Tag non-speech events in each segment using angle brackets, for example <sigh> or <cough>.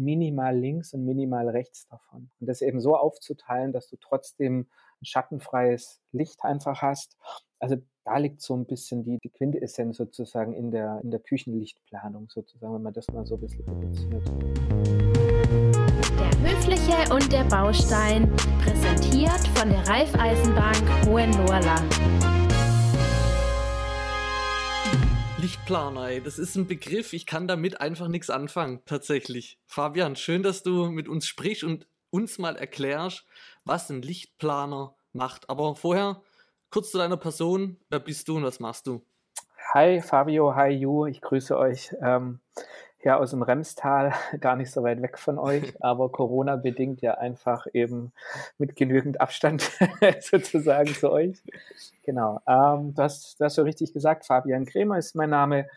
minimal links und minimal rechts davon. Und das eben so aufzuteilen, dass du trotzdem ein schattenfreies Licht einfach hast. Also da liegt so ein bisschen die, die Quintessenz sozusagen in der, in der Küchenlichtplanung sozusagen, wenn man das mal so ein bisschen reduziert. Der Höfliche und der Baustein, präsentiert von der Raiffeisenbank Hohenlohrland. Lichtplaner, ey, das ist ein Begriff, ich kann damit einfach nichts anfangen, tatsächlich. Fabian, schön, dass du mit uns sprichst und uns mal erklärst, was ein Lichtplaner macht. Aber vorher kurz zu deiner Person. Wer bist du und was machst du? Hi Fabio, hi Ju, ich grüße euch. Ähm, ja aus dem Remstal, <laughs> gar nicht so weit weg von euch, <laughs> aber Corona bedingt ja einfach eben mit genügend Abstand <laughs> sozusagen zu euch. Genau. Ähm, du, hast, du hast so richtig gesagt, Fabian Kremer ist mein Name.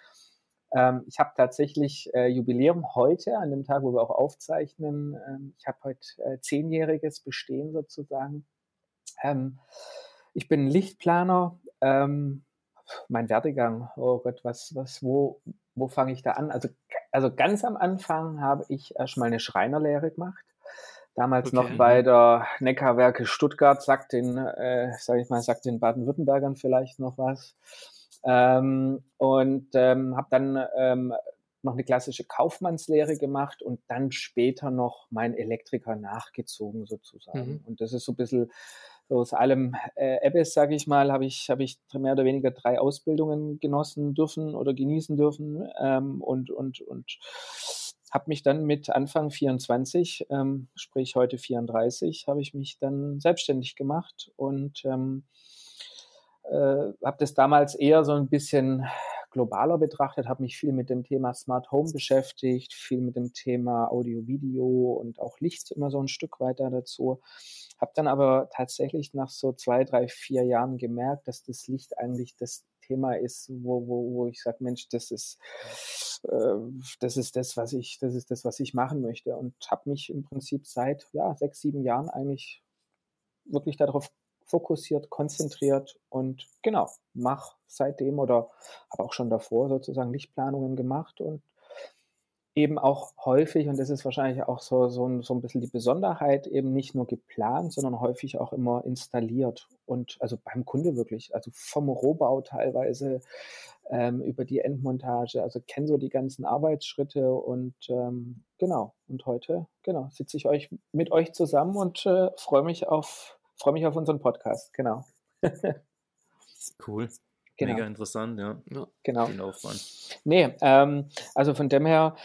Ähm, ich habe tatsächlich äh, Jubiläum heute, an dem Tag, wo wir auch aufzeichnen. Ähm, ich habe heute äh, zehnjähriges Bestehen sozusagen. Ähm, ich bin Lichtplaner. Ähm, mein Werdegang, oh Gott, was, was, wo, wo fange ich da an? Also also ganz am Anfang habe ich erstmal eine Schreinerlehre gemacht. Damals okay. noch bei der Neckarwerke Stuttgart, sagt den, äh, sage ich mal, sagt den Baden-Württembergern vielleicht noch was. Ähm, und ähm, habe dann ähm, noch eine klassische Kaufmannslehre gemacht und dann später noch mein Elektriker nachgezogen sozusagen. Mhm. Und das ist so ein bisschen aus allem äh, Ebbes, sage ich mal, habe ich, hab ich mehr oder weniger drei Ausbildungen genossen dürfen oder genießen dürfen ähm, und, und, und habe mich dann mit Anfang 24, ähm, sprich heute 34, habe ich mich dann selbstständig gemacht und ähm, äh, habe das damals eher so ein bisschen globaler betrachtet, habe mich viel mit dem Thema Smart Home beschäftigt, viel mit dem Thema Audio, Video und auch Licht immer so ein Stück weiter dazu. Habe dann aber tatsächlich nach so zwei, drei, vier Jahren gemerkt, dass das Licht eigentlich das Thema ist, wo, wo, wo ich sage, Mensch, das ist, äh, das ist das, was ich, das ist das, was ich machen möchte. Und habe mich im Prinzip seit ja, sechs, sieben Jahren eigentlich wirklich darauf fokussiert, konzentriert und genau, mache seitdem oder habe auch schon davor sozusagen Lichtplanungen gemacht und eben auch häufig, und das ist wahrscheinlich auch so, so, ein, so ein bisschen die Besonderheit, eben nicht nur geplant, sondern häufig auch immer installiert. Und also beim Kunde wirklich, also vom Rohbau teilweise ähm, über die Endmontage, also kenne so die ganzen Arbeitsschritte und ähm, genau, und heute, genau, sitze ich euch mit euch zusammen und äh, freue mich auf, freue mich auf unseren Podcast, genau. <laughs> cool. Genau. Mega interessant, ja. ja. Genau. Viel Aufwand. Nee, ähm, also von dem her,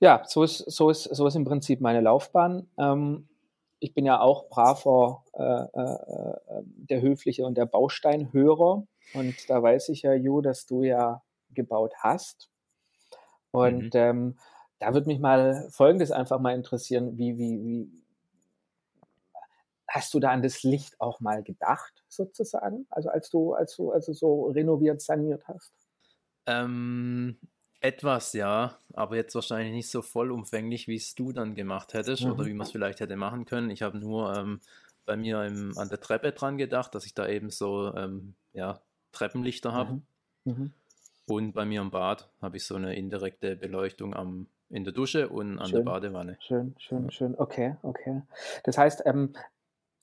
ja, so ist, so ist, so ist im Prinzip meine Laufbahn. Ähm, ich bin ja auch braver äh, äh, äh, der höfliche und der Bausteinhörer. Und da weiß ich ja, Ju, dass du ja gebaut hast. Und mhm. ähm, da würde mich mal Folgendes einfach mal interessieren, wie, wie, wie, Hast du da an das Licht auch mal gedacht, sozusagen? Also als du, als du also so renoviert, saniert hast? Ähm, etwas, ja, aber jetzt wahrscheinlich nicht so vollumfänglich, wie es du dann gemacht hättest mhm. oder wie man es vielleicht hätte machen können. Ich habe nur ähm, bei mir im, an der Treppe dran gedacht, dass ich da eben so ähm, ja, Treppenlichter habe. Mhm. Mhm. Und bei mir im Bad habe ich so eine indirekte Beleuchtung am, in der Dusche und an schön, der Badewanne. Schön, schön, schön. Okay, okay. Das heißt, ähm,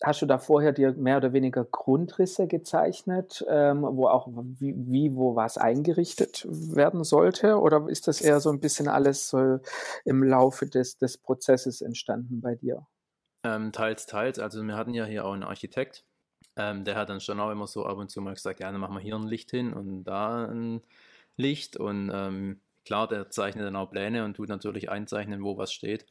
hast du da vorher dir mehr oder weniger Grundrisse gezeichnet, ähm, wo auch wie, wie, wo was eingerichtet werden sollte? Oder ist das eher so ein bisschen alles so im Laufe des, des Prozesses entstanden bei dir? Ähm, teils, teils. Also wir hatten ja hier auch einen Architekt, ähm, der hat dann schon auch immer so ab und zu mal gesagt, ja, dann machen wir hier ein Licht hin und da ein Licht. Und ähm, klar, der zeichnet dann auch Pläne und tut natürlich einzeichnen, wo was steht.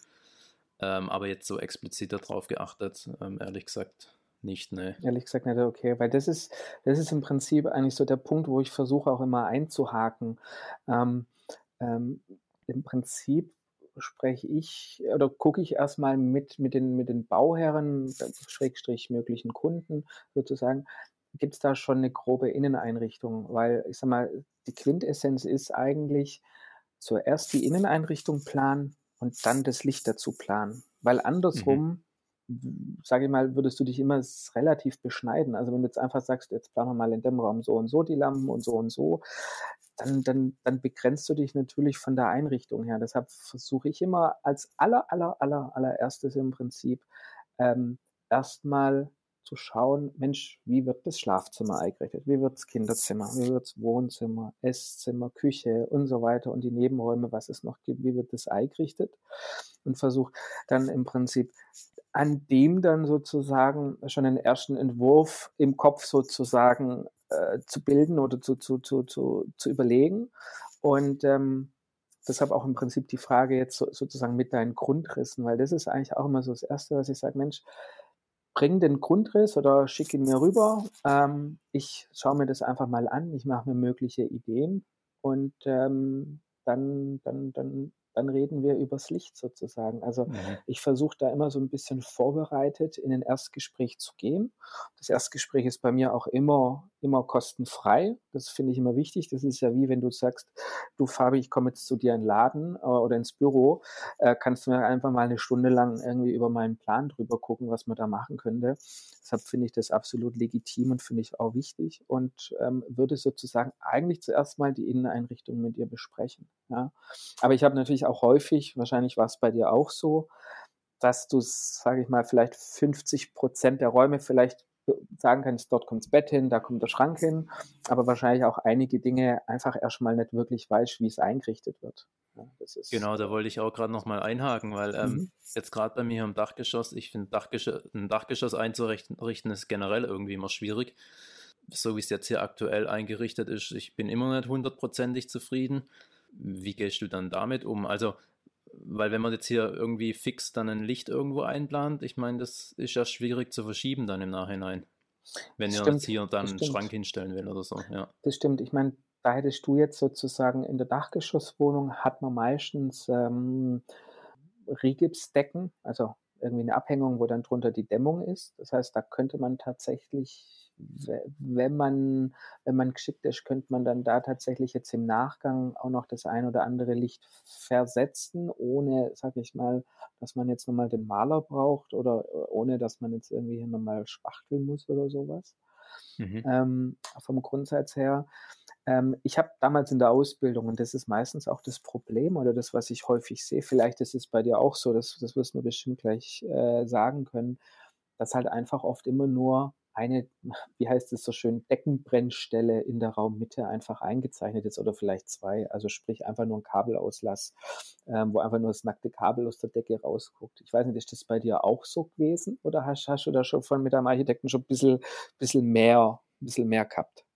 Ähm, aber jetzt so explizit darauf geachtet, ähm, ehrlich gesagt nicht, ne. Ehrlich gesagt nicht, okay. Weil das ist, das ist im Prinzip eigentlich so der Punkt, wo ich versuche auch immer einzuhaken. Ähm, ähm, Im Prinzip spreche ich oder gucke ich erstmal mit, mit, den, mit den Bauherren, Schrägstrich möglichen Kunden sozusagen, gibt es da schon eine grobe Inneneinrichtung? Weil ich sag mal, die Quintessenz ist eigentlich zuerst die Inneneinrichtung planen, und dann das Licht dazu planen. Weil andersrum, mhm. sage ich mal, würdest du dich immer relativ beschneiden. Also wenn du jetzt einfach sagst, jetzt planen wir mal in dem Raum so und so die Lampen und so und so, dann, dann, dann begrenzt du dich natürlich von der Einrichtung her. Deshalb versuche ich immer als aller, aller, aller, allererstes im Prinzip ähm, erstmal zu schauen, Mensch, wie wird das Schlafzimmer eingerichtet? Wie wird das Kinderzimmer? Wie wird das Wohnzimmer, Esszimmer, Küche und so weiter und die Nebenräume, was es noch gibt, wie wird das eingerichtet? Und versuche dann im Prinzip an dem dann sozusagen schon einen ersten Entwurf im Kopf sozusagen äh, zu bilden oder zu, zu, zu, zu, zu überlegen. Und ähm, deshalb auch im Prinzip die Frage jetzt so, sozusagen mit deinen Grundrissen, weil das ist eigentlich auch immer so das Erste, was ich sage, Mensch, bring den Grundriss oder schick ihn mir rüber. Ähm, ich schaue mir das einfach mal an, ich mache mir mögliche Ideen und ähm, dann, dann, dann dann reden wir übers Licht sozusagen. Also mhm. ich versuche da immer so ein bisschen vorbereitet in ein Erstgespräch zu gehen. Das Erstgespräch ist bei mir auch immer, immer kostenfrei. Das finde ich immer wichtig. Das ist ja wie wenn du sagst, du Fabi, ich komme jetzt zu dir in den Laden äh, oder ins Büro, äh, kannst du mir einfach mal eine Stunde lang irgendwie über meinen Plan drüber gucken, was man da machen könnte. Deshalb finde ich das absolut legitim und finde ich auch wichtig und ähm, würde sozusagen eigentlich zuerst mal die Inneneinrichtung mit dir besprechen. Ja. Aber ich habe natürlich auch häufig, wahrscheinlich war es bei dir auch so, dass du, sage ich mal, vielleicht 50 Prozent der Räume vielleicht sagen kannst, dort kommt das Bett hin, da kommt der Schrank hin, aber wahrscheinlich auch einige Dinge einfach erstmal nicht wirklich weißt, wie es eingerichtet wird. Ja, genau, da wollte ich auch gerade nochmal einhaken, weil ähm, mhm. jetzt gerade bei mir im Dachgeschoss, ich finde Dachgeschoss, ein Dachgeschoss einzurichten ist generell irgendwie immer schwierig. So wie es jetzt hier aktuell eingerichtet ist, ich bin immer nicht hundertprozentig zufrieden. Wie gehst du dann damit um? Also, weil wenn man jetzt hier irgendwie fix dann ein Licht irgendwo einplant, ich meine, das ist ja schwierig zu verschieben dann im Nachhinein. Wenn ihr jetzt hier dann einen Schrank hinstellen will oder so, ja. Das stimmt. Ich meine, da hättest du jetzt sozusagen in der Dachgeschosswohnung hat man meistens ähm, Rigipsdecken, also irgendwie eine Abhängung, wo dann drunter die Dämmung ist. Das heißt, da könnte man tatsächlich wenn man, wenn man geschickt ist, könnte man dann da tatsächlich jetzt im Nachgang auch noch das ein oder andere Licht versetzen, ohne, sag ich mal, dass man jetzt nochmal den Maler braucht oder ohne, dass man jetzt irgendwie hier nochmal spachteln muss oder sowas. Mhm. Ähm, vom Grundsatz her. Ähm, ich habe damals in der Ausbildung, und das ist meistens auch das Problem oder das, was ich häufig sehe, vielleicht ist es bei dir auch so, das, das wirst du bestimmt gleich äh, sagen können, dass halt einfach oft immer nur eine, wie heißt es so schön, Deckenbrennstelle in der Raummitte einfach eingezeichnet ist oder vielleicht zwei. Also sprich einfach nur ein Kabelauslass, ähm, wo einfach nur das nackte Kabel aus der Decke rausguckt. Ich weiß nicht, ist das bei dir auch so gewesen oder hast, hast du da schon von mit einem Architekten schon ein bisschen, bisschen mehr, ein bisschen mehr gehabt?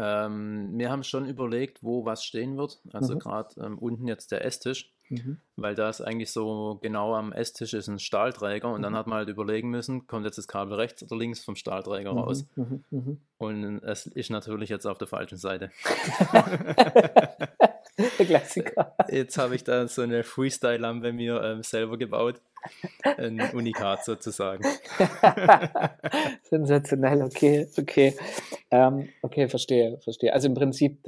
Ähm, wir haben schon überlegt, wo was stehen wird. Also mhm. gerade ähm, unten jetzt der Esstisch, mhm. weil da ist eigentlich so genau am Esstisch ist ein Stahlträger und mhm. dann hat man halt überlegen müssen, kommt jetzt das Kabel rechts oder links vom Stahlträger mhm. raus. Mhm. Mhm. Und es ist natürlich jetzt auf der falschen Seite. <laughs> <laughs> <laughs> der Klassiker. Jetzt habe ich da so eine Freestyle-Lampe mir ähm, selber gebaut. Ein <laughs> Unikat sozusagen. <laughs> Sensationell, okay, okay. Ähm, okay, verstehe, verstehe. Also im Prinzip,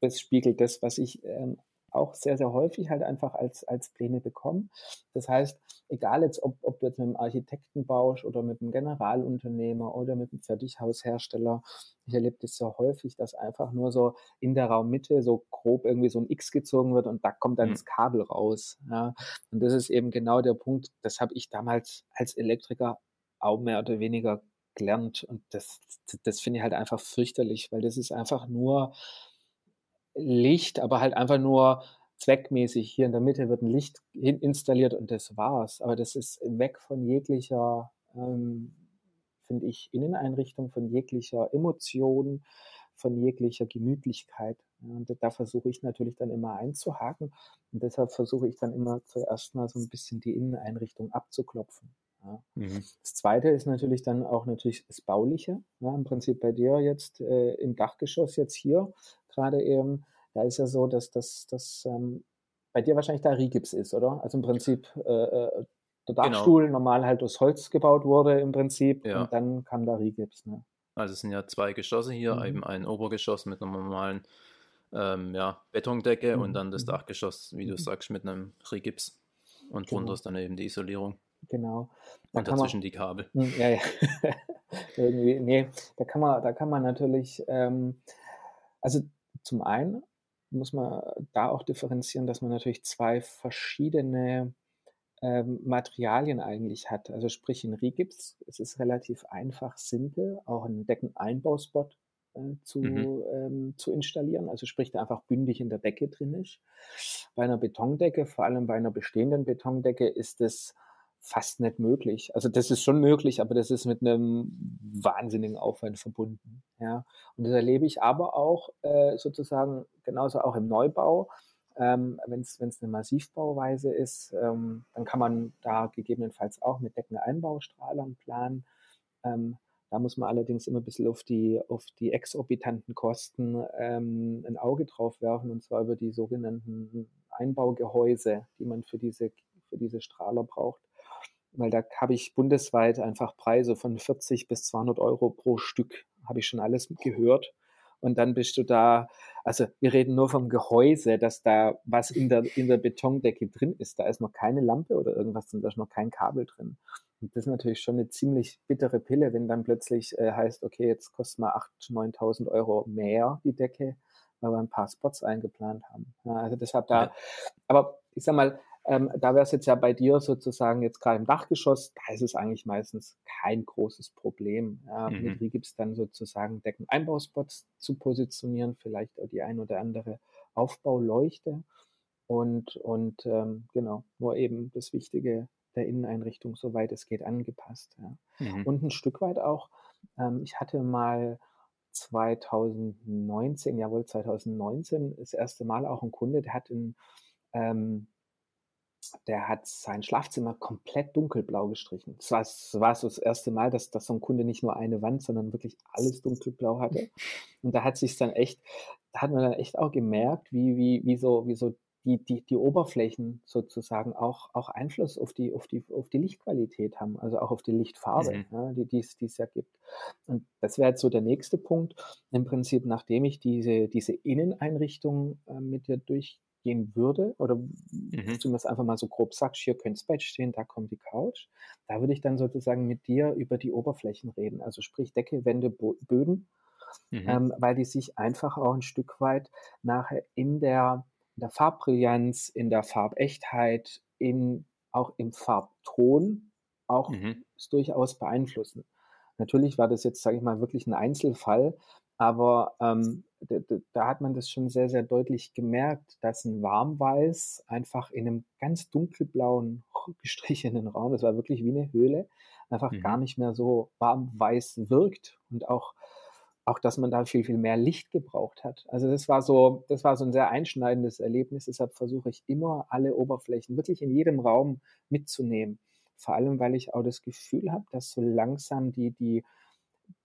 das spiegelt das, was ich ähm, auch sehr, sehr häufig halt einfach als, als Pläne bekomme. Das heißt, egal jetzt, ob, ob du jetzt mit einem Architekten baust oder mit einem Generalunternehmer oder mit einem Fertighaushersteller, ich erlebe das sehr häufig, dass einfach nur so in der Raummitte so grob irgendwie so ein X gezogen wird und da kommt dann mhm. das Kabel raus. Ja. Und das ist eben genau der Punkt, das habe ich damals als Elektriker auch mehr oder weniger gelernt und das, das finde ich halt einfach fürchterlich, weil das ist einfach nur Licht, aber halt einfach nur zweckmäßig. Hier in der Mitte wird ein Licht installiert und das war's. Aber das ist weg von jeglicher, ähm, finde ich, Inneneinrichtung, von jeglicher Emotion, von jeglicher Gemütlichkeit. Und da versuche ich natürlich dann immer einzuhaken. Und deshalb versuche ich dann immer zuerst mal so ein bisschen die Inneneinrichtung abzuklopfen. Ja. Mhm. Das zweite ist natürlich dann auch natürlich das Bauliche. Ja, Im Prinzip bei dir jetzt äh, im Dachgeschoss jetzt hier gerade eben, da ist ja so, dass das ähm, bei dir wahrscheinlich da Rigips ist, oder? Also im Prinzip äh, äh der genau. Dachstuhl genau. normal halt aus Holz gebaut wurde im Prinzip ja. und dann kam da Rigips. Ne? Also es sind ja zwei Geschosse hier, mhm. eben ein Obergeschoss mit einer normalen ähm, ja, Betondecke mhm. und dann das mhm. Dachgeschoss, wie du mhm. sagst, mit einem Rigips. Und genau. drunter ist dann eben die Isolierung. genau. Da und dazwischen man, die Kabel. Hm, ja, ja. <laughs> Irgendwie, nee, da kann man, da kann man natürlich, ähm, also zum einen muss man da auch differenzieren, dass man natürlich zwei verschiedene ähm, Materialien eigentlich hat. Also sprich in Rigips, es ist relativ einfach, simpel, auch einen Deckeneinbauspot äh, zu, mhm. ähm, zu installieren. Also sprich, der einfach bündig in der Decke drin ist. Bei einer Betondecke, vor allem bei einer bestehenden Betondecke, ist es fast nicht möglich. Also das ist schon möglich, aber das ist mit einem wahnsinnigen Aufwand verbunden. Ja. Und das erlebe ich aber auch äh, sozusagen genauso auch im Neubau. Ähm, Wenn es eine Massivbauweise ist, ähm, dann kann man da gegebenenfalls auch mit Deckeneinbaustrahlern planen. Ähm, da muss man allerdings immer ein bisschen auf die, auf die exorbitanten Kosten ähm, ein Auge drauf werfen, und zwar über die sogenannten Einbaugehäuse, die man für diese, für diese Strahler braucht weil da habe ich bundesweit einfach Preise von 40 bis 200 Euro pro Stück, habe ich schon alles gehört. Und dann bist du da, also wir reden nur vom Gehäuse, dass da was in der, in der Betondecke drin ist. Da ist noch keine Lampe oder irgendwas und da ist noch kein Kabel drin. Und das ist natürlich schon eine ziemlich bittere Pille, wenn dann plötzlich äh, heißt, okay, jetzt kostet mal 8.000, 9.000 Euro mehr die Decke, weil wir ein paar Spots eingeplant haben. Ja, also deshalb da, aber ich sag mal, ähm, da wäre es jetzt ja bei dir sozusagen jetzt gerade im Dachgeschoss, da ist es eigentlich meistens kein großes Problem. Ja, mhm. Mit gibt es dann sozusagen Deckeneinbauspots zu positionieren, vielleicht auch die ein oder andere Aufbauleuchte und, und ähm, genau, nur eben das Wichtige der Inneneinrichtung, soweit es geht, angepasst. Ja. Mhm. Und ein Stück weit auch, ähm, ich hatte mal 2019, jawohl, 2019, das erste Mal auch ein Kunde, der hat in ähm, der hat sein Schlafzimmer komplett dunkelblau gestrichen. Das war, das war so das erste Mal, dass, dass so ein Kunde nicht nur eine Wand, sondern wirklich alles dunkelblau hatte. <laughs> Und da hat sich dann echt, da hat man dann echt auch gemerkt, wie, wie, wie so, wie so die, die, die Oberflächen sozusagen auch, auch Einfluss auf die, auf, die, auf die Lichtqualität haben, also auch auf die Lichtfarbe, mhm. ja, die, die, es, die es ja gibt. Und das wäre jetzt so der nächste Punkt. Im Prinzip, nachdem ich diese, diese Inneneinrichtung äh, mit dir durch, gehen würde, oder mhm. zumindest einfach mal so grob sagst, hier könnte das Bett stehen, da kommt die Couch, da würde ich dann sozusagen mit dir über die Oberflächen reden, also sprich Decke, Wände, Bo Böden, mhm. ähm, weil die sich einfach auch ein Stück weit nachher in der, in der Farbbrillanz, in der Farbechtheit, in, auch im Farbton auch mhm. durchaus beeinflussen. Natürlich war das jetzt, sage ich mal, wirklich ein Einzelfall, aber ähm, da, da, hat man das schon sehr, sehr deutlich gemerkt, dass ein Warmweiß einfach in einem ganz dunkelblauen <laughs> gestrichenen Raum, das war wirklich wie eine Höhle, einfach mhm. gar nicht mehr so warmweiß wirkt und auch, auch, dass man da viel, viel mehr Licht gebraucht hat. Also das war so, das war so ein sehr einschneidendes Erlebnis. Deshalb versuche ich immer alle Oberflächen wirklich in jedem Raum mitzunehmen. Vor allem, weil ich auch das Gefühl habe, dass so langsam die, die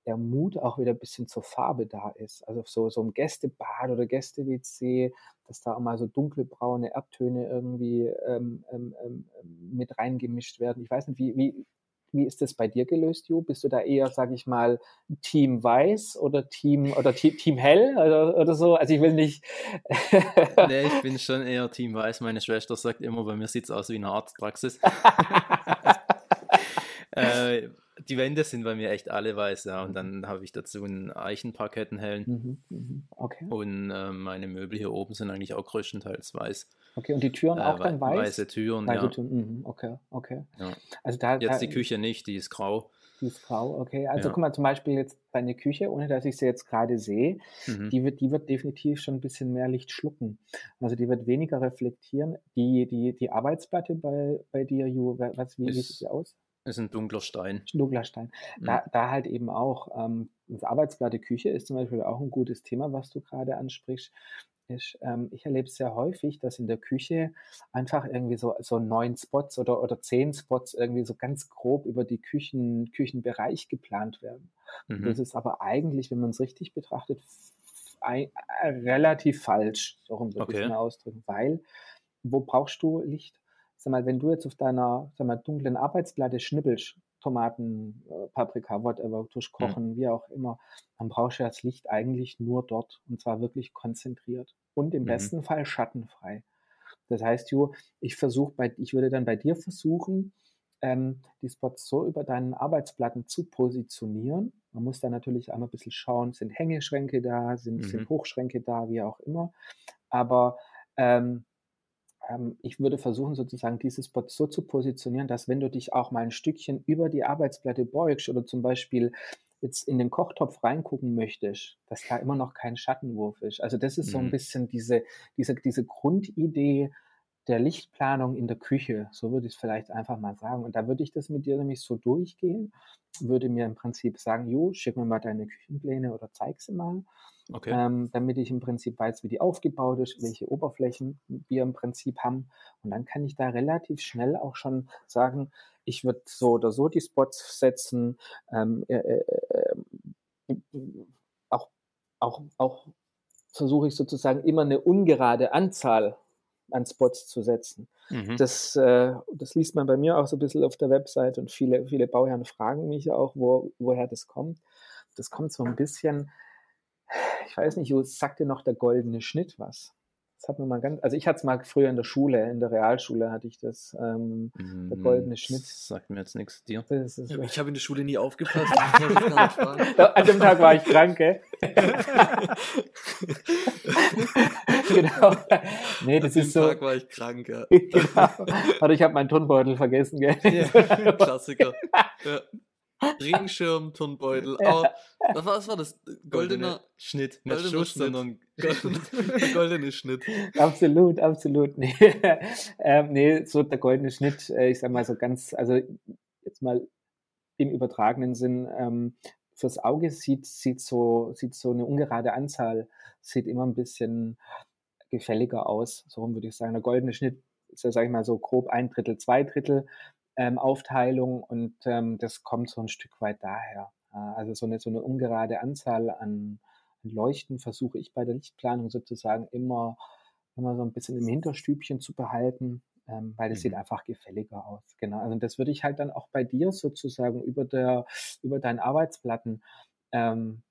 der Mut auch wieder ein bisschen zur Farbe da ist. Also so, so ein Gästebad oder Gäste-WC, dass da auch mal so dunkelbraune Erdtöne irgendwie ähm, ähm, ähm, mit reingemischt werden. Ich weiß nicht, wie, wie, wie ist das bei dir gelöst, Ju? Bist du da eher, sag ich mal, Team Weiß oder Team oder Team, Team Hell oder, oder so? Also ich will nicht. nee, ich <laughs> bin schon eher Team Weiß. Meine Schwester sagt immer, bei mir sieht es aus wie eine Arztpraxis. <laughs> äh, die Wände sind bei mir echt alle weiß, ja. Und dann habe ich dazu einen Eichenparkettenhellen. Mhm, mhm, okay. Und äh, meine Möbel hier oben sind eigentlich auch größtenteils weiß. Okay, und die Türen äh, auch dann weiß? Weiße Türen, weiße ja. Türen. Mhm, okay, okay. Ja. Also da, jetzt da, die Küche nicht, die ist grau. Die ist grau, okay. Also ja. guck mal, zum Beispiel jetzt deine Küche, ohne dass ich sie jetzt gerade sehe, mhm. die, wird, die wird definitiv schon ein bisschen mehr Licht schlucken. Also die wird weniger reflektieren. Die, die, die Arbeitsplatte bei, bei dir, Ju, was, wie ist, sieht sie aus? Ist ein dunkler Stein. Dunkler Stein. Da, mhm. da halt eben auch, ähm, das Arbeitsplatte Küche ist zum Beispiel auch ein gutes Thema, was du gerade ansprichst. Ist, ähm, ich erlebe es sehr häufig, dass in der Küche einfach irgendwie so, so neun Spots oder, oder zehn Spots irgendwie so ganz grob über die Küchen, Küchenbereich geplant werden. Mhm. Das ist aber eigentlich, wenn man es richtig betrachtet, ein, äh, relativ falsch, so okay. ich es mal ausdrücken, weil wo brauchst du Licht? Sag mal, wenn du jetzt auf deiner sag mal, dunklen Arbeitsplatte schnippelst, Tomaten, äh, Paprika, whatever, durchkochen, mhm. wie auch immer, dann brauchst du das Licht eigentlich nur dort und zwar wirklich konzentriert und im mhm. besten Fall schattenfrei. Das heißt, Jo, ich versuche bei, ich würde dann bei dir versuchen, ähm, die Spots so über deinen Arbeitsplatten zu positionieren. Man muss da natürlich einmal ein bisschen schauen, sind Hängeschränke da, sind, mhm. sind Hochschränke da, wie auch immer. Aber ähm, ähm, ich würde versuchen, sozusagen dieses Spot so zu positionieren, dass wenn du dich auch mal ein Stückchen über die Arbeitsplatte beugst oder zum Beispiel jetzt in den Kochtopf reingucken möchtest, dass da immer noch kein Schattenwurf ist. Also das ist so ein mhm. bisschen diese, diese, diese Grundidee der Lichtplanung in der Küche, so würde ich es vielleicht einfach mal sagen. Und da würde ich das mit dir nämlich so durchgehen, würde mir im Prinzip sagen, jo, schick mir mal deine Küchenpläne oder zeig sie mal. Okay. Ähm, damit ich im Prinzip weiß, wie die aufgebaut ist, welche Oberflächen wir im Prinzip haben. Und dann kann ich da relativ schnell auch schon sagen, ich würde so oder so die Spots setzen, ähm, äh, äh, äh, auch, auch, auch versuche ich sozusagen immer eine ungerade Anzahl an Spots zu setzen. Mhm. Das, äh, das liest man bei mir auch so ein bisschen auf der Website und viele, viele Bauherren fragen mich auch, wo, woher das kommt. Das kommt so ein bisschen, ich weiß nicht, sagt dir noch der goldene Schnitt was? Das hat man mal ganz, also ich hatte es mal früher in der Schule, in der Realschule hatte ich das, ähm, mm, der goldene Schnitt. Das sagt mir jetzt nichts dir. Ja, ich habe in der Schule nie aufgepasst. <laughs> An dem Tag war ich krank, gell? <laughs> genau. Nee, das An ist so. Tag war ich krank, ja. <laughs> genau. Oder ich habe meinen Turnbeutel vergessen, gell? Ja, Klassiker. Ja. <laughs> Regenschirm, Turnbeutel. Oh, was, war, was war das? Goldener Schnitt. Nicht goldener Schuss, Schnitt. sondern <laughs> goldener, <laughs> goldene Schnitt. Absolut, absolut. Nee. ähm, nee, so der goldene Schnitt, äh, ich sag mal so ganz, also jetzt mal im übertragenen Sinn, ähm, fürs Auge sieht, sieht, so, sieht so eine ungerade Anzahl, sieht immer ein bisschen gefälliger aus. So würde ich sagen. Der goldene Schnitt ist ja, sag ich mal, so grob ein Drittel, zwei Drittel ähm, Aufteilung und ähm, das kommt so ein Stück weit daher. also so eine, so eine ungerade Anzahl an, an Leuchten versuche ich bei der Lichtplanung sozusagen immer, immer so ein bisschen im Hinterstübchen zu behalten, ähm, weil das mhm. sieht einfach gefälliger aus. Genau. Also das würde ich halt dann auch bei dir sozusagen über der, über deinen Arbeitsplatten ähm,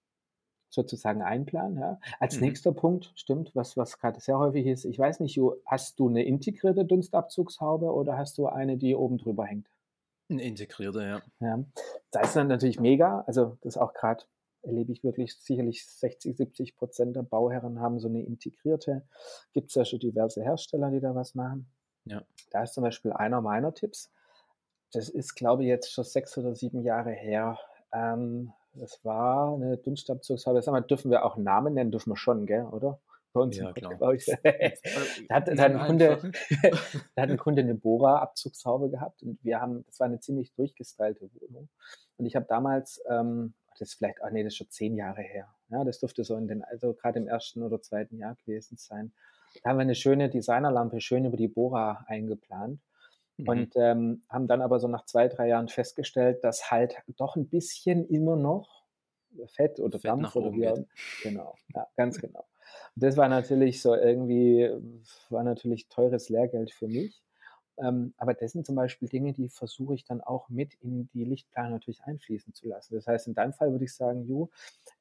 sozusagen einplanen. Ja. Als mhm. nächster Punkt, stimmt, was, was gerade sehr häufig ist, ich weiß nicht, hast du eine integrierte Dunstabzugshaube oder hast du eine, die oben drüber hängt? Eine integrierte, ja. ja. Da ist dann natürlich mega, also das auch gerade erlebe ich wirklich sicherlich 60, 70 Prozent der Bauherren haben so eine integrierte. Gibt es ja schon diverse Hersteller, die da was machen. Ja. Da ist zum Beispiel einer meiner Tipps. Das ist, glaube ich, jetzt schon sechs oder sieben Jahre her. Ähm, das war eine Dunstabzugshaube. Sag mal, dürfen wir auch Namen nennen? Dürfen wir schon, gell, oder? Bei uns ja, klar. <laughs> da, hat, da, hat ein Kunde, <laughs> da hat ein Kunde eine Bora-Abzugshaube gehabt und wir haben, das war eine ziemlich durchgestylte Wohnung. Und ich habe damals, ähm, das ist vielleicht, ach nee, das ist schon zehn Jahre her. Ja, das dürfte so in den, also gerade im ersten oder zweiten Jahr gewesen sein. Da haben wir eine schöne Designerlampe schön über die Bora eingeplant. Mhm. Und ähm, haben dann aber so nach zwei, drei Jahren festgestellt, dass halt doch ein bisschen immer noch Fett oder Fett Dampf oder wie auch Genau, ja, <laughs> ganz genau. Und das war natürlich so irgendwie, war natürlich teures Lehrgeld für mich. Ähm, aber das sind zum Beispiel Dinge, die versuche ich dann auch mit in die Lichtplanung natürlich einfließen zu lassen. Das heißt, in deinem Fall würde ich sagen, ju,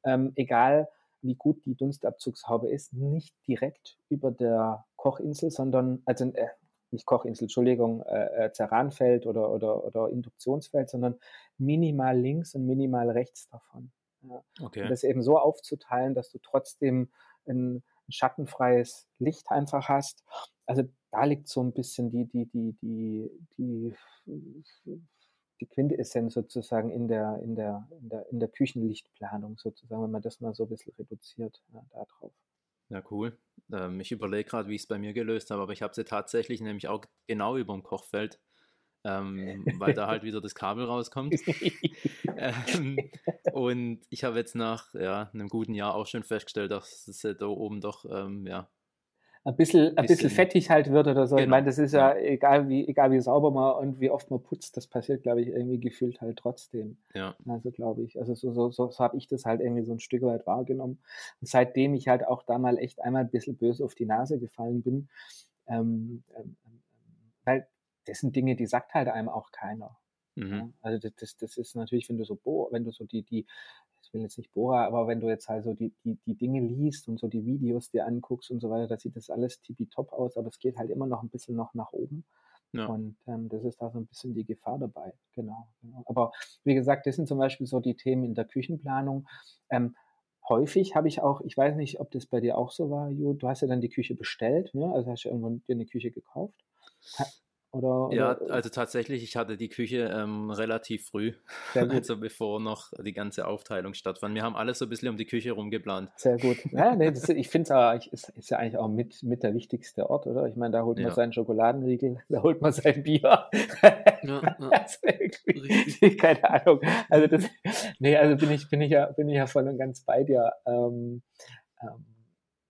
ähm, egal wie gut die Dunstabzugshaube ist, nicht direkt über der Kochinsel, sondern, also äh, nicht Kochinsel, Entschuldigung, äh, äh Ceranfeld oder, oder, oder Induktionsfeld, sondern minimal links und minimal rechts davon. Ja. Okay. Und das eben so aufzuteilen, dass du trotzdem ein, ein schattenfreies Licht einfach hast. Also da liegt so ein bisschen die, die, die, die, die, die Quintessenz sozusagen in der, in der, in der, in der Küchenlichtplanung sozusagen, wenn man das mal so ein bisschen reduziert ja, darauf. Ja, cool. Ähm, ich überlege gerade, wie ich es bei mir gelöst habe, aber ich habe sie tatsächlich nämlich auch genau über dem Kochfeld, ähm, weil da halt <laughs> wieder das Kabel rauskommt. <laughs> ähm, und ich habe jetzt nach ja, einem guten Jahr auch schon festgestellt, dass es da oben doch ähm, ja, ein bisschen, ein bisschen, fettig halt wird oder so. Genau. Ich meine, das ist ja, ja, egal wie, egal wie sauber man und wie oft man putzt, das passiert, glaube ich, irgendwie gefühlt halt trotzdem. Ja. Also glaube ich. Also so, so, so, so habe ich das halt irgendwie so ein Stück weit wahrgenommen. Und seitdem ich halt auch da mal echt einmal ein bisschen böse auf die Nase gefallen bin, ähm, ähm, weil das sind Dinge, die sagt halt einem auch keiner. Mhm. Ja? Also das, das, das ist natürlich, wenn du so, boah, wenn du so die, die, ich will jetzt nicht Bohrer, aber wenn du jetzt halt so die, die, die Dinge liest und so die Videos dir anguckst und so weiter, da sieht das alles tippitopp aus, aber es geht halt immer noch ein bisschen noch nach oben. Ja. Und ähm, das ist da so ein bisschen die Gefahr dabei. Genau, genau. Aber wie gesagt, das sind zum Beispiel so die Themen in der Küchenplanung. Ähm, häufig habe ich auch, ich weiß nicht, ob das bei dir auch so war, Ju, du hast ja dann die Küche bestellt, ne? also hast du irgendwann dir eine Küche gekauft. Oder, ja, oder? also tatsächlich, ich hatte die Küche ähm, relativ früh, <laughs> also bevor noch die ganze Aufteilung stattfand. Wir haben alles so ein bisschen um die Küche rumgeplant. Sehr gut. Ja, nee, das, ich finde es ist, ist ja eigentlich auch mit, mit der wichtigste Ort, oder? Ich meine, da holt man ja. seinen Schokoladenriegel, <laughs> da holt man sein Bier. Ja, ja. <laughs> keine Ahnung. Also das, nee, also bin ich, bin ich ja, bin ich ja voll und ganz bei dir. Ähm, ähm,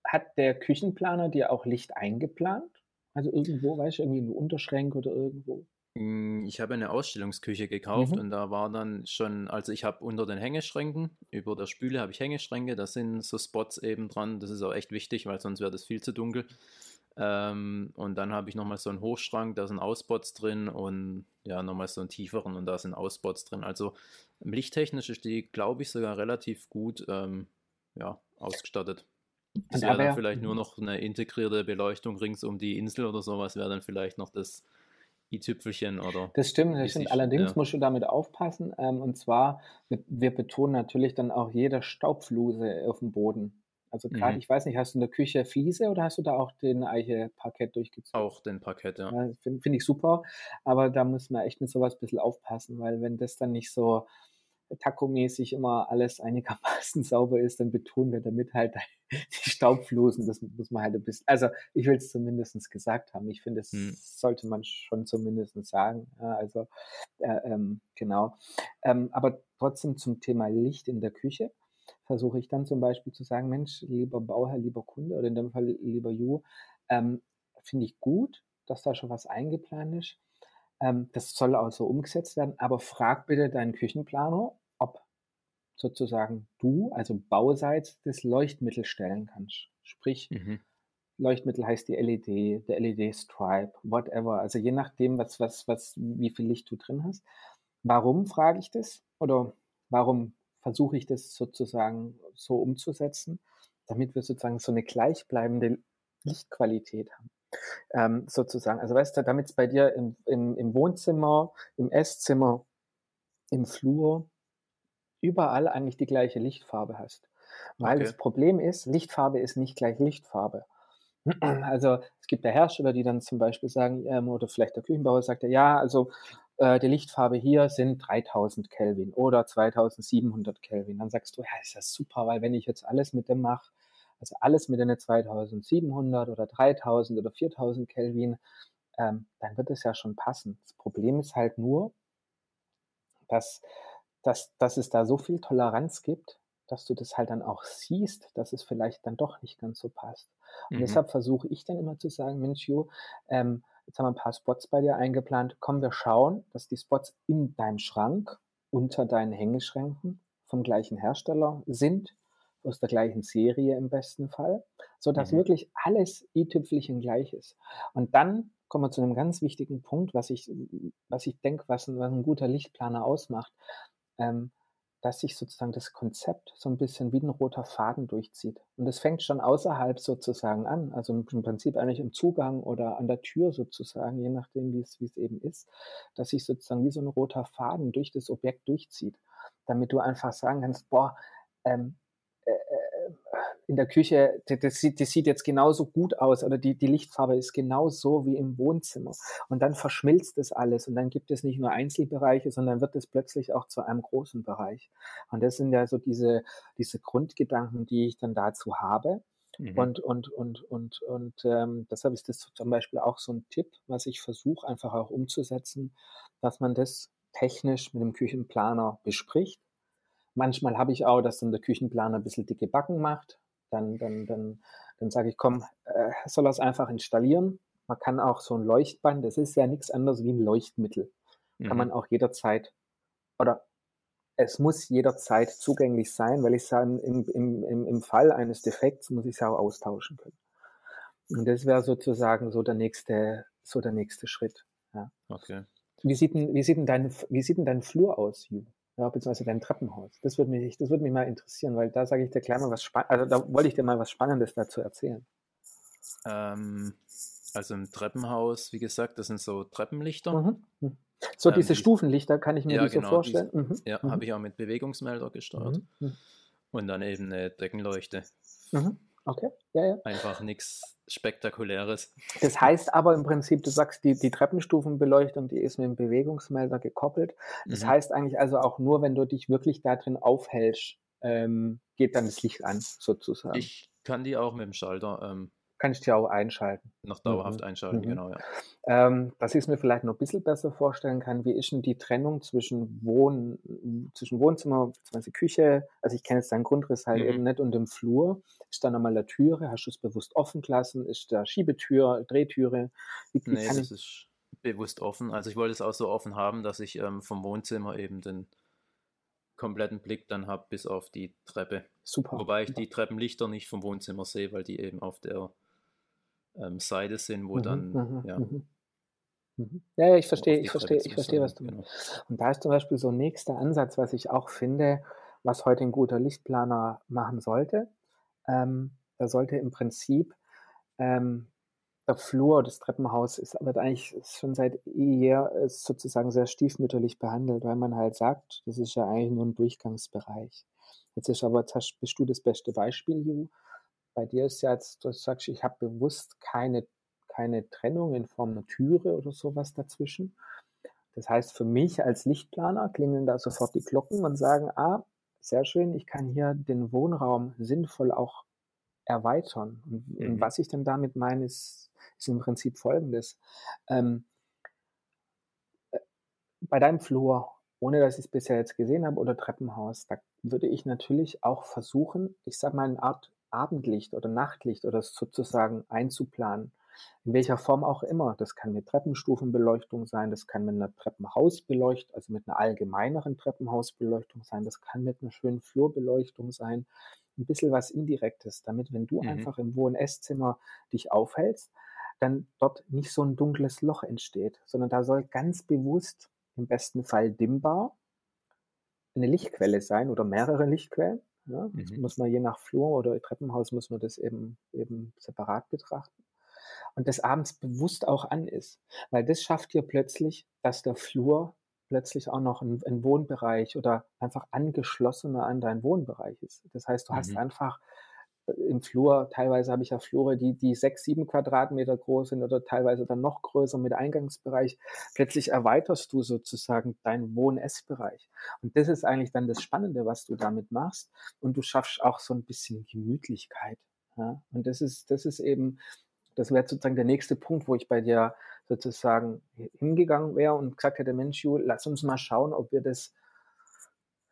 hat der Küchenplaner dir auch Licht eingeplant? Also irgendwo, weißt du, irgendwie eine Unterschränke oder irgendwo? Hm, ich habe eine Ausstellungsküche gekauft mhm. und da war dann schon, also ich habe unter den Hängeschränken, über der Spüle habe ich Hängeschränke, da sind so Spots eben dran. Das ist auch echt wichtig, weil sonst wäre das viel zu dunkel. Ähm, und dann habe ich nochmal so einen Hochschrank, da sind Ausspots drin und ja, nochmal so einen tieferen und da sind Ausspots drin. Also lichttechnisch ist die, glaube ich, sogar relativ gut ähm, ja, ausgestattet. Das wäre dann vielleicht nur noch eine integrierte Beleuchtung rings um die Insel oder sowas, wäre dann vielleicht noch das i-Tüpfelchen oder. Das stimmt, das stimmt. Allerdings ja. musst du damit aufpassen. Ähm, und zwar, wir, wir, betonen natürlich dann auch jede Staubfluse auf dem Boden. Also gerade, mhm. ich weiß nicht, hast du in der Küche Fliese oder hast du da auch den Eiche-Parkett durchgezogen? Auch den Parkett, ja. ja Finde find ich super, aber da muss man echt mit sowas ein bisschen aufpassen, weil wenn das dann nicht so takomäßig immer alles einigermaßen <laughs> sauber ist, dann betonen wir damit halt <laughs> die Staubflusen. Das muss man halt ein bisschen, also ich will es zumindest gesagt haben. Ich finde, das hm. sollte man schon zumindest sagen. Also äh, ähm, genau. Ähm, aber trotzdem zum Thema Licht in der Küche versuche ich dann zum Beispiel zu sagen, Mensch, lieber Bauherr, lieber Kunde oder in dem Fall lieber Ju, ähm, finde ich gut, dass da schon was eingeplant ist. Ähm, das soll auch so umgesetzt werden, aber frag bitte deinen Küchenplaner, ob sozusagen du, also bauseits, das Leuchtmittel stellen kannst. Sprich, mhm. Leuchtmittel heißt die LED, der LED-Stripe, whatever. Also je nachdem, was, was, was, wie viel Licht du drin hast. Warum frage ich das? Oder warum versuche ich das sozusagen so umzusetzen, damit wir sozusagen so eine gleichbleibende Lichtqualität haben? Ähm, sozusagen. Also weißt du, damit es bei dir im, im, im Wohnzimmer, im Esszimmer, im Flur, überall eigentlich die gleiche Lichtfarbe hast. Weil okay. das Problem ist, Lichtfarbe ist nicht gleich Lichtfarbe. <clears throat> Also es gibt ja Hersteller, die dann zum Beispiel sagen, ähm, oder vielleicht der Küchenbauer sagt ja, ja, also äh, die Lichtfarbe hier sind 3000 Kelvin oder 2700 Kelvin. Dann sagst du, ja, ist das super, weil wenn ich jetzt alles mit dem mache, also alles mit einer 2700 oder 3000 oder 4000 Kelvin, ähm, dann wird es ja schon passen. Das Problem ist halt nur, dass, dass, dass es da so viel Toleranz gibt, dass du das halt dann auch siehst, dass es vielleicht dann doch nicht ganz so passt. Und mhm. deshalb versuche ich dann immer zu sagen, Mensch, Jo, ähm, jetzt haben wir ein paar Spots bei dir eingeplant. Komm, wir schauen, dass die Spots in deinem Schrank unter deinen Hängeschränken vom gleichen Hersteller sind aus der gleichen Serie im besten Fall, so dass mhm. wirklich alles i-Tüpfelchen gleich ist. Und dann kommen wir zu einem ganz wichtigen Punkt, was ich, was ich denke, was, was ein guter Lichtplaner ausmacht, ähm, dass sich sozusagen das Konzept so ein bisschen wie ein roter Faden durchzieht. Und das fängt schon außerhalb sozusagen an, also im Prinzip eigentlich im Zugang oder an der Tür sozusagen, je nachdem, wie es, wie es eben ist, dass sich sozusagen wie so ein roter Faden durch das Objekt durchzieht, damit du einfach sagen kannst, boah, ähm, in der Küche, das sieht, das sieht jetzt genauso gut aus oder die, die Lichtfarbe ist genauso wie im Wohnzimmer. Und dann verschmilzt das alles und dann gibt es nicht nur Einzelbereiche, sondern wird es plötzlich auch zu einem großen Bereich. Und das sind ja so diese, diese Grundgedanken, die ich dann dazu habe. Mhm. Und, und, und, und, und ähm, deshalb ist das zum Beispiel auch so ein Tipp, was ich versuche einfach auch umzusetzen, dass man das technisch mit dem Küchenplaner bespricht. Manchmal habe ich auch, dass dann der Küchenplaner ein bisschen dicke Backen macht dann, dann, dann, dann sage ich, komm, äh, soll er es einfach installieren. Man kann auch so ein Leuchtband, das ist ja nichts anderes wie ein Leuchtmittel. Mhm. Kann man auch jederzeit, oder es muss jederzeit zugänglich sein, weil ich sage, im, im, im, im Fall eines Defekts muss ich es auch austauschen können. Und das wäre sozusagen so der nächste, so der nächste Schritt. Ja. Okay. Wie sieht denn, wie sieht denn dein, wie sieht denn dein Flur aus, Ju? Ja, beziehungsweise dein Treppenhaus. Das würde mich, das würde mich mal interessieren, weil da sage ich dir gleich mal was Spannendes, also da wollte ich dir mal was Spannendes dazu erzählen. Ähm, Also im Treppenhaus, wie gesagt, das sind so Treppenlichter. Mhm. mhm. So Ähm, diese die- Stufenlichter, kann ich mir Ja, so genau, vorstellen? Mhm. Ja, Mhm. habe ich auch mit Bewegungsmelder gesteuert. Mhm. Mhm. Und dann eben eine Deckenleuchte. Okay, ja, ja. Einfach nichts Spektakuläres. Das heißt aber im Prinzip, du sagst, die, die Treppenstufenbeleuchtung, die ist mit dem Bewegungsmelder gekoppelt. Das Mhm. heißt eigentlich also auch nur, wenn du dich wirklich da drin aufhältst, ähm, geht dann das Licht an, sozusagen. Ich kann die auch mit dem Schalter ähm, Kann ich dir auch einschalten. noch dauerhaft Mhm. einschalten, Mhm. genau, ja. Ähm, dass ich es mir vielleicht noch ein bisschen besser vorstellen kann, wie ist denn die Trennung zwischen, Wohn zwischen Wohnzimmer bzw. Küche, also ich kenne jetzt deinen Grundriss halt Mhm. eben nicht und dem Flur. Ist da nochmal eine Türe? Hast du es bewusst offen gelassen? Ist da Schiebetür, Drehtüre? Wie, wie Nee, das ich, ist bewusst offen. Also ich wollte es auch so offen haben, dass ich ähm, vom Wohnzimmer eben den kompletten Blick dann habe bis auf die Treppe. super. Wobei ich die Treppenlichter nicht vom Wohnzimmer sehe, weil die eben auf der ähm, Seite sind, wo Mhm, dann, mhm, ja, mhm. Mhm. Ja, ja, ich verstehe, ich verstehe, ich verstehe, was du genau. meinst. Und da ist zum Beispiel so ein nächster Ansatz, was ich auch finde, was heute ein guter Lichtplaner machen sollte. Ähm, da sollte im Prinzip ähm, der Flur, das Treppenhaus ist aber eigentlich schon seit jeher sozusagen sehr stiefmütterlich behandelt, weil man halt sagt, das ist ja eigentlich nur ein Durchgangsbereich. Jetzt ist aber, bist du das beste Beispiel, Ju. Bei dir ist ja jetzt, du sagst, ich habe bewusst keine, keine Trennung in Form einer Türe oder sowas dazwischen. Das heißt, für mich als Lichtplaner klingeln da sofort die Glocken und sagen, ah, sehr schön, ich kann hier den Wohnraum sinnvoll auch erweitern. Und, und Mhm. was ich dann damit meine, ist, ist im Prinzip folgendes. Ähm, äh, bei deinem Flur, ohne dass ich es bisher jetzt gesehen habe, oder Treppenhaus, da würde ich natürlich auch versuchen, ich sag mal, eine Art Abendlicht oder Nachtlicht oder sozusagen einzuplanen. In welcher Form auch immer. Das kann mit Treppenstufenbeleuchtung sein, das kann mit einer Treppenhausbeleuchtung, also mit einer allgemeineren Treppenhausbeleuchtung sein, das kann mit einer schönen Flurbeleuchtung sein. Ein bisschen was Indirektes, damit, wenn du Mhm. einfach im Wohn- Esszimmer dich aufhältst, dann dort nicht so ein dunkles Loch entsteht, sondern da soll ganz bewusst, im besten Fall dimmbar, eine Lichtquelle sein oder mehrere Lichtquellen. Ja, das Mhm. muss man je nach Flur oder Treppenhaus muss man das eben, eben separat betrachten. Und das abends bewusst auch an ist. Weil das schafft dir plötzlich, dass der Flur plötzlich auch noch ein, ein Wohnbereich oder einfach angeschlossener an deinen Wohnbereich ist. Das heißt, du hast Mhm. einfach äh, im Flur, teilweise habe ich ja Flure, die, die sechs, sieben Quadratmeter groß sind oder teilweise dann noch größer mit Eingangsbereich. Plötzlich erweiterst du sozusagen deinen Wohn-Essbereich. Und das ist eigentlich dann das Spannende, was du damit machst. Und du schaffst auch so ein bisschen Gemütlichkeit. Ja? Und das ist, das ist eben, das wäre sozusagen der nächste Punkt, wo ich bei dir sozusagen hingegangen wäre und gesagt hätte, Mensch, Ju, lass uns mal schauen, ob wir das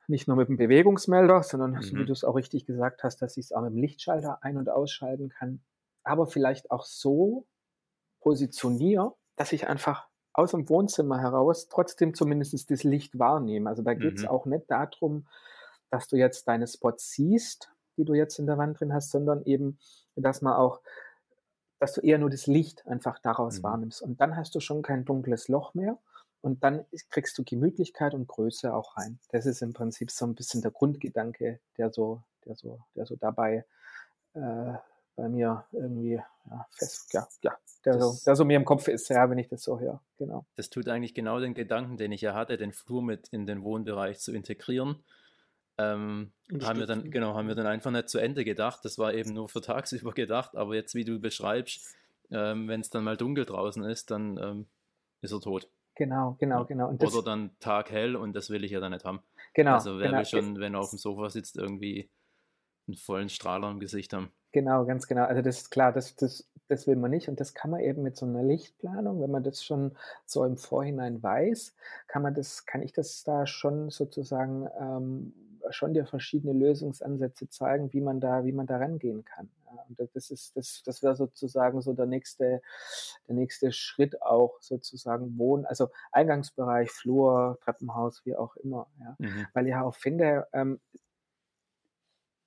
nicht nur mit dem Bewegungsmelder, sondern so wie Mhm. du es auch richtig gesagt hast, dass ich es auch mit dem Lichtschalter ein- und ausschalten kann, aber vielleicht auch so positioniere, dass ich einfach aus dem Wohnzimmer heraus trotzdem zumindest das Licht wahrnehme. Also da geht es Mhm. auch nicht darum, dass du jetzt deine Spots siehst, die du jetzt in der Wand drin hast, sondern eben, dass man auch, dass du eher nur das Licht einfach daraus Mhm. wahrnimmst. Und dann hast du schon kein dunkles Loch mehr. Und dann kriegst du Gemütlichkeit und Größe auch rein. Das ist im Prinzip so ein bisschen der Grundgedanke, der so, der so, der so dabei äh, bei mir irgendwie ja, fest, ja, ja, der, so, Das- der so mir im Kopf ist, ja, wenn ich das so höre. Genau. Das tut eigentlich genau den Gedanken, den ich ja hatte, den Flur mit in den Wohnbereich zu integrieren. Ähm, haben wir dann, genau, haben wir dann einfach nicht zu Ende gedacht. Das war eben nur für tagsüber gedacht, aber jetzt, wie du beschreibst, ähm, wenn es dann mal dunkel draußen ist, dann ähm, ist er tot. Genau, genau, genau. Und Oder dann taghell und das will ich ja dann nicht haben. genau, also wer genau, will schon, wenn er auf dem Sofa sitzt, irgendwie einen vollen Strahler im Gesicht haben. Genau, ganz genau. Also das ist klar, das, das, das will man nicht. Und das kann man eben mit so einer Lichtplanung, wenn man das schon so im Vorhinein weiß, kann man das, kann ich das da schon sozusagen ähm, schon dir verschiedene Lösungsansätze zeigen, wie man da, wie man da rangehen kann. Und das- ist, das, das wäre sozusagen so der nächste, der nächste Schritt auch sozusagen Wohn, also Eingangsbereich, Flur, Treppenhaus, wie auch immer. Ja. Mhm. Weil ich auch finde, ähm,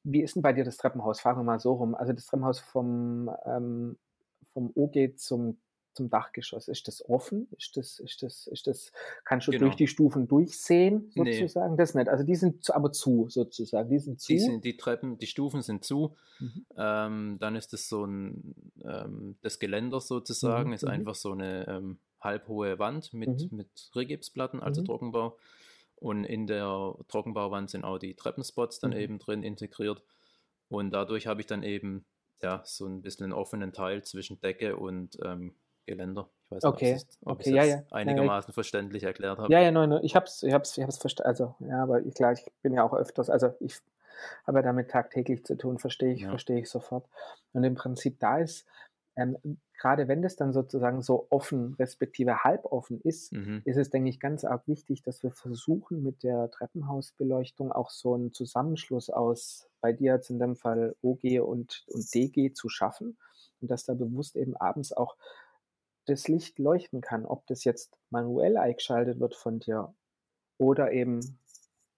wie ist denn bei dir das Treppenhaus? Fragen wir mal so rum. Also das Treppenhaus vom, ähm, vom OG zum, zum Dachgeschoss? Ist das offen? Ist das, ist das, ist das, kannst du Genau. durch die Stufen durchsehen, Nee. sozusagen? Das nicht. Also die sind zu, aber zu, sozusagen. Die sind zu. Die, sind, die Treppen, die Stufen sind zu. Mhm. Ähm, dann ist es so ein, ähm, das Geländer sozusagen, Mhm, ist mhm. einfach so eine ähm, halbhohe Wand mit, Mhm. mit Rigipsplatten, also Mhm. Trockenbau. Und in der Trockenbauwand sind auch die Treppenspots dann Mhm. eben drin integriert. Und dadurch habe ich dann eben ja, so ein bisschen einen offenen Teil zwischen Decke und ähm, Geländer. Ich weiß nicht, Okay, ob ich es okay, ja, ja. Ja, ja. einigermaßen verständlich erklärt habe. Ja, ja, nein, nein, ich hab's, ich hab's, ich hab's verstanden. Also, ja, aber ich, klar, ich bin ja auch öfters, also ich habe ja damit tagtäglich zu tun, verstehe ich, Ja. verstehe ich sofort. Und im Prinzip da ist, ähm, gerade wenn das dann sozusagen so offen, respektive halboffen ist, Mhm. ist es, denke ich, ganz arg wichtig, dass wir versuchen, mit der Treppenhausbeleuchtung auch so einen Zusammenschluss aus, bei dir jetzt in dem Fall OG und, und DG zu schaffen und dass da bewusst eben abends auch das Licht leuchten kann, ob das jetzt manuell eingeschaltet wird von dir oder eben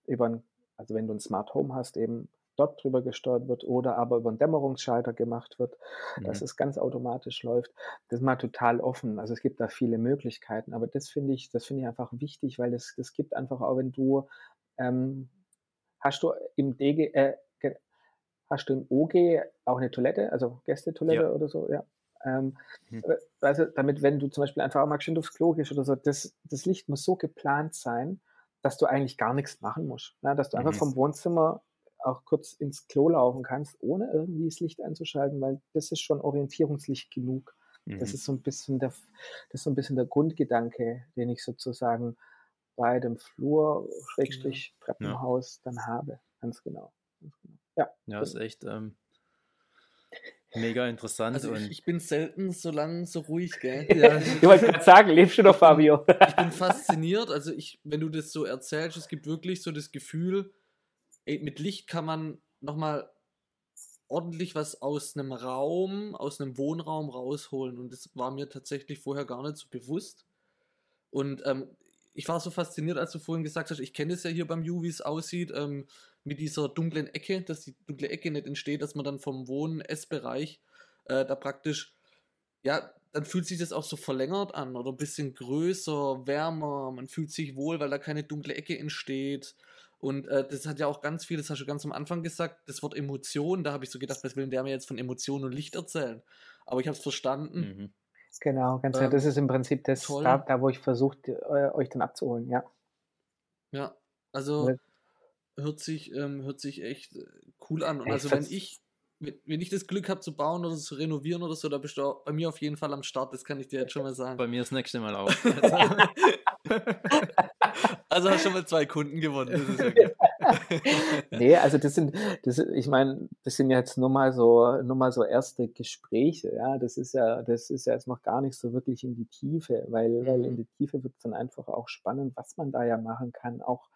über ein, also wenn du ein Smart Home hast, eben dort drüber gesteuert wird oder aber über einen Dämmerungsschalter gemacht wird, dass Mhm. es ganz automatisch läuft. Das ist mal total offen. Also es gibt da viele Möglichkeiten, aber das finde ich, das finde ich einfach wichtig, weil das, das gibt einfach auch, wenn du ähm, hast du im DG, äh, hast du im OG auch eine Toilette, also Gästetoilette Ja. oder so, ja. Ähm, Hm. äh, Also damit, wenn du zum Beispiel einfach mal schön aufs Klo gehst oder so, das, das Licht muss so geplant sein, dass du eigentlich gar nichts machen musst. Ne? Dass du einfach Mhm. vom Wohnzimmer auch kurz ins Klo laufen kannst, ohne irgendwie das Licht einzuschalten, weil das ist schon Orientierungslicht genug. Das Mhm. ist so ein bisschen der, das ist so ein bisschen der Grundgedanke, den ich sozusagen bei dem Flur, Schrägstrich, Treppenhaus dann habe. Ganz genau. Ganz genau. Ja. Ja, ist echt ähm, mega interessant. Also und ich, ich bin selten so lang so ruhig, gell? <laughs> Ja. Ich wollte gerade sagen, lebst du noch, Fabio? ich bin fasziniert. Also ich, wenn du das so erzählst, es gibt wirklich so das Gefühl, ey, mit Licht kann man nochmal ordentlich was aus einem Raum, aus einem Wohnraum rausholen. Und das war mir tatsächlich vorher gar nicht so bewusst. Und ähm, ich war so fasziniert, als du vorhin gesagt hast, ich kenne es ja hier beim Ju, wie es aussieht, ähm, mit dieser dunklen Ecke, dass die dunkle Ecke nicht entsteht, dass man dann vom Wohn-Essbereich äh, da praktisch, ja, dann fühlt sich das auch so verlängert an oder ein bisschen größer, wärmer, man fühlt sich wohl, weil da keine dunkle Ecke entsteht. Und äh, das hat ja auch ganz viel, das hast du ganz am Anfang gesagt, das Wort Emotion, da habe ich so gedacht, was will denn der mir jetzt von Emotion und Licht erzählen? Aber ich habe es verstanden. Mhm. Genau, ganz genau. Ähm, Das ist im Prinzip das, da, da wo ich versucht, äh, euch dann abzuholen, ja. Ja, also Ja. Hört sich, ähm, hört sich echt äh, cool an. Und Ey, also wenn ich, wenn, ich das Glück habe zu bauen oder zu renovieren oder so, da bist du auch bei mir auf jeden Fall am Start, das kann ich dir jetzt schon mal sagen. Bei mir das nächste Mal auch. <laughs> Also hast du schon mal zwei Kunden gewonnen. Das. <laughs> Nee, also das sind, das, ich meine, das sind jetzt nur mal so, nur mal so erste Gespräche, ja. Das ist ja, das ist ja jetzt noch gar nicht so wirklich in die Tiefe, weil, weil in Mhm. die Tiefe wird es dann einfach auch spannend, was man da ja machen kann. Auch,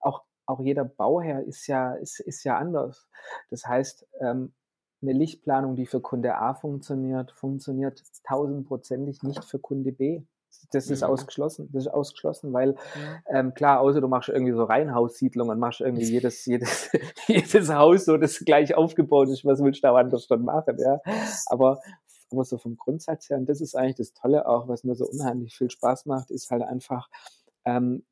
auch, auch jeder Bauherr ist ja, ist, ist ja anders. Das heißt, ähm, eine Lichtplanung, die für Kunde A funktioniert, funktioniert tausendprozentig nicht für Kunde B. Das ist Mhm. ausgeschlossen. Das ist ausgeschlossen, weil Ja. ähm, klar, außer du machst irgendwie so Reihenhaussiedlungen und machst irgendwie jedes, jedes, <laughs> jedes Haus so, das gleich aufgebaut ist, was willst du da anders dann machen, ja. Aber, aber so vom Grundsatz her, und das ist eigentlich das Tolle auch, was mir so unheimlich viel Spaß macht, ist halt einfach, ähm,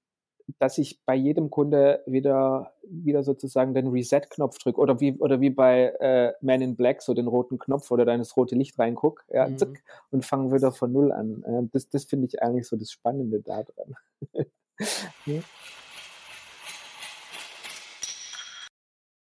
dass ich bei jedem Kunde wieder, wieder sozusagen den Reset-Knopf drücke oder wie, oder wie bei äh, Man in Black, so den roten Knopf oder da in das rote Licht reinguck, ja, Mhm. und fange wieder von Null an. Äh, das das finde ich eigentlich so das Spannende daran. <laughs>